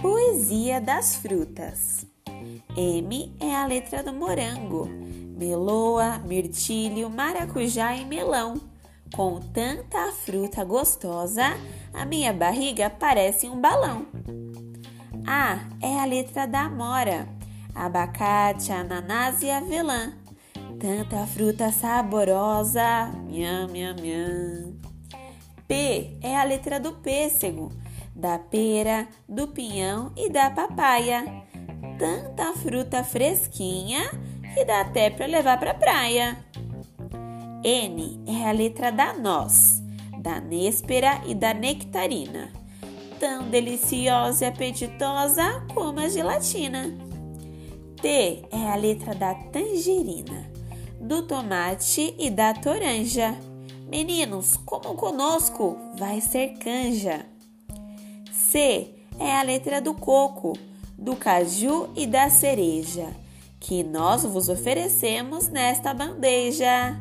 magia das frutas. M é a letra do morango, meloa, mirtilho, maracujá e melão. Com tanta fruta gostosa, a minha barriga parece um balão. A é a letra da amora, abacate, ananás e avelã. Tanta fruta saborosa, miam, miam, miam. P é a letra do pêssego, da pera, do pinhão e da papaya. Tanta fruta fresquinha que dá até para levar para praia. N é a letra da noz, da néspera e da nectarina. Tão deliciosa e apetitosa como a gelatina. T é a letra da tangerina, do tomate e da toranja. Meninos, como conosco, vai ser canja. C é a letra do coco, do caju e da cereja, que nós vos oferecemos nesta bandeja.